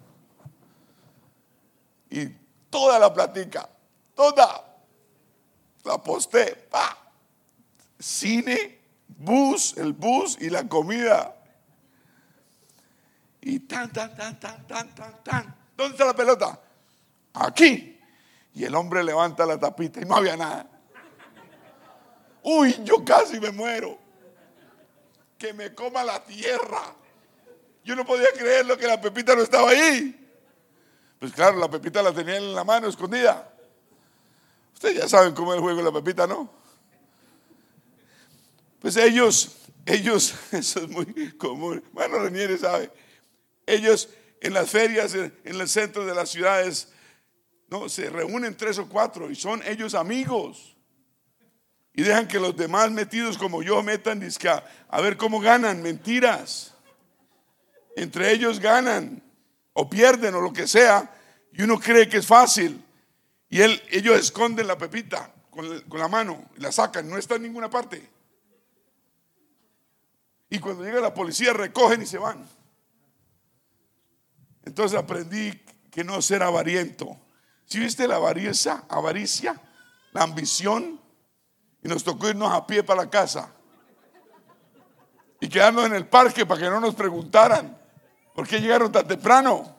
Y toda la platica, toda, la aposté, pa. Cine, bus, el bus y la comida. Y tan, tan, tan, tan, tan, tan, tan. ¿Dónde está la pelota? Aquí. Y el hombre levanta la tapita y no había nada. Uy, yo casi me muero. Que me coma la tierra. Yo no podía creer lo que la pepita no estaba ahí. Pues claro, la pepita la tenía en la mano escondida. Ustedes ya saben cómo es el juego de la pepita, ¿no? Pues ellos, ellos, eso es muy común. Bueno, Reniere sabe. Ellos en las ferias, en el centro de las ciudades, no, se reúnen tres o cuatro y son ellos amigos. Y dejan que los demás metidos como yo metan disca a ver cómo ganan, mentiras. Entre ellos ganan o pierden o lo que sea y uno cree que es fácil. Y él, ellos esconden la pepita con, con la mano y la sacan, no está en ninguna parte. Y cuando llega la policía recogen y se van. Entonces aprendí que no ser avariento. Si viste la avaricia, avaricia, la ambición, y nos tocó irnos a pie para la casa y quedarnos en el parque para que no nos preguntaran por qué llegaron tan temprano.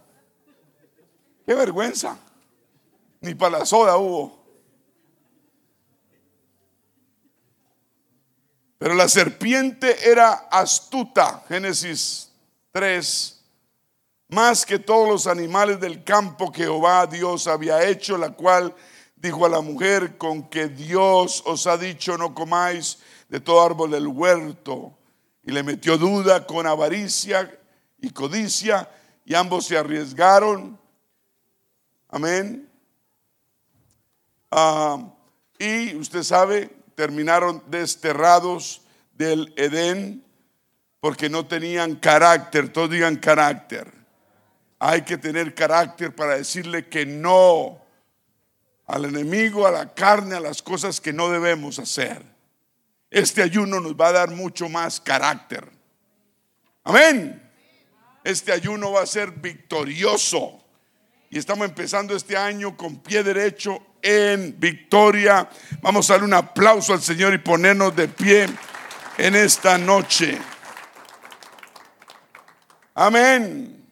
Qué vergüenza. Ni para la soda hubo. Pero la serpiente era astuta, Génesis 3, más que todos los animales del campo que Jehová Dios había hecho, la cual dijo a la mujer, con que Dios os ha dicho no comáis de todo árbol del huerto. Y le metió duda con avaricia y codicia, y ambos se arriesgaron. Amén. Ah, y usted sabe, terminaron desterrados del Edén porque no tenían carácter. Todos digan carácter. Hay que tener carácter para decirle que no al enemigo, a la carne, a las cosas que no debemos hacer. Este ayuno nos va a dar mucho más carácter. Amén. Este ayuno va a ser victorioso. Y estamos empezando este año con pie derecho en victoria. Vamos a darle un aplauso al Señor y ponernos de pie en esta noche. Amén.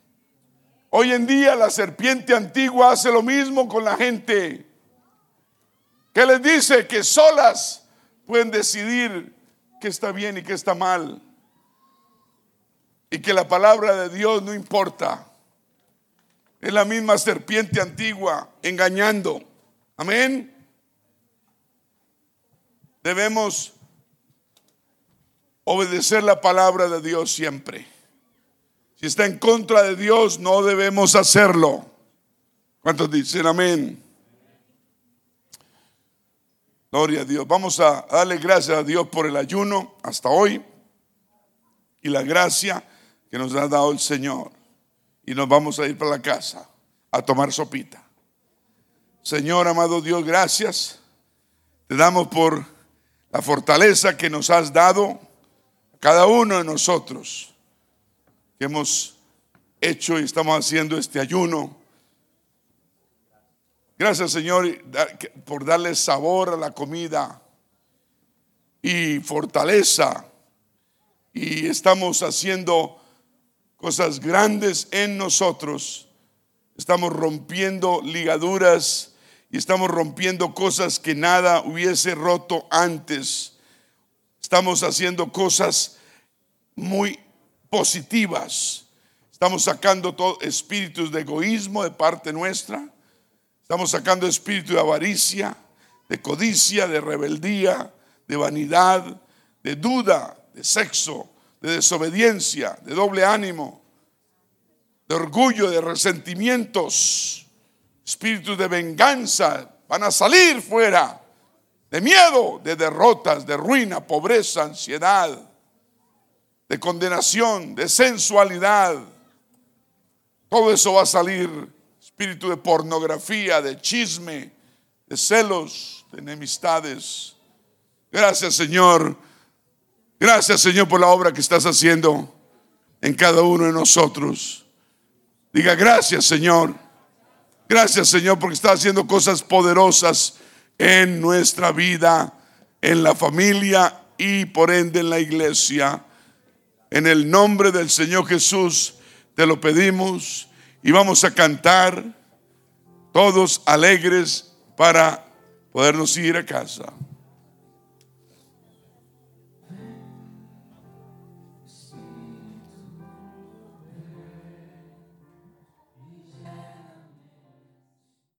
Hoy en día la serpiente antigua hace lo mismo con la gente. Que les dice que solas pueden decidir qué está bien y qué está mal. Y que la palabra de Dios no importa. Es la misma serpiente antigua engañando. Amén. Debemos obedecer la palabra de Dios siempre. Si está en contra de Dios, no debemos hacerlo. ¿Cuántos dicen amén? Gloria a Dios. Vamos a darle gracias a Dios por el ayuno hasta hoy y la gracia que nos ha dado el Señor. Y nos vamos a ir para la casa a tomar sopita. Señor, amado Dios, gracias. Te damos por la fortaleza que nos has dado a cada uno de nosotros que hemos hecho y estamos haciendo este ayuno. Gracias, Señor, por darle sabor a la comida y fortaleza. Y estamos haciendo cosas grandes en nosotros. Estamos rompiendo ligaduras y estamos rompiendo cosas que nada hubiese roto antes. Estamos haciendo cosas muy positivas. Estamos sacando espíritus de egoísmo de parte nuestra. Estamos sacando espíritu de avaricia, de codicia, de rebeldía, de vanidad, de duda, de sexo, de desobediencia, de doble ánimo, de orgullo, de resentimientos espíritus de venganza van a salir fuera, de miedo, de derrotas, de ruina, pobreza, ansiedad, de condenación, de sensualidad. Todo eso va a salir, espíritu de pornografía, de chisme, de celos, de enemistades. Gracias Señor. Gracias Señor por la obra que estás haciendo en cada uno de nosotros. Diga gracias Señor. Gracias Señor porque está haciendo cosas poderosas en nuestra vida, en la familia y por ende en la iglesia. En el nombre del Señor Jesús te lo pedimos y vamos a cantar todos alegres para podernos ir a casa.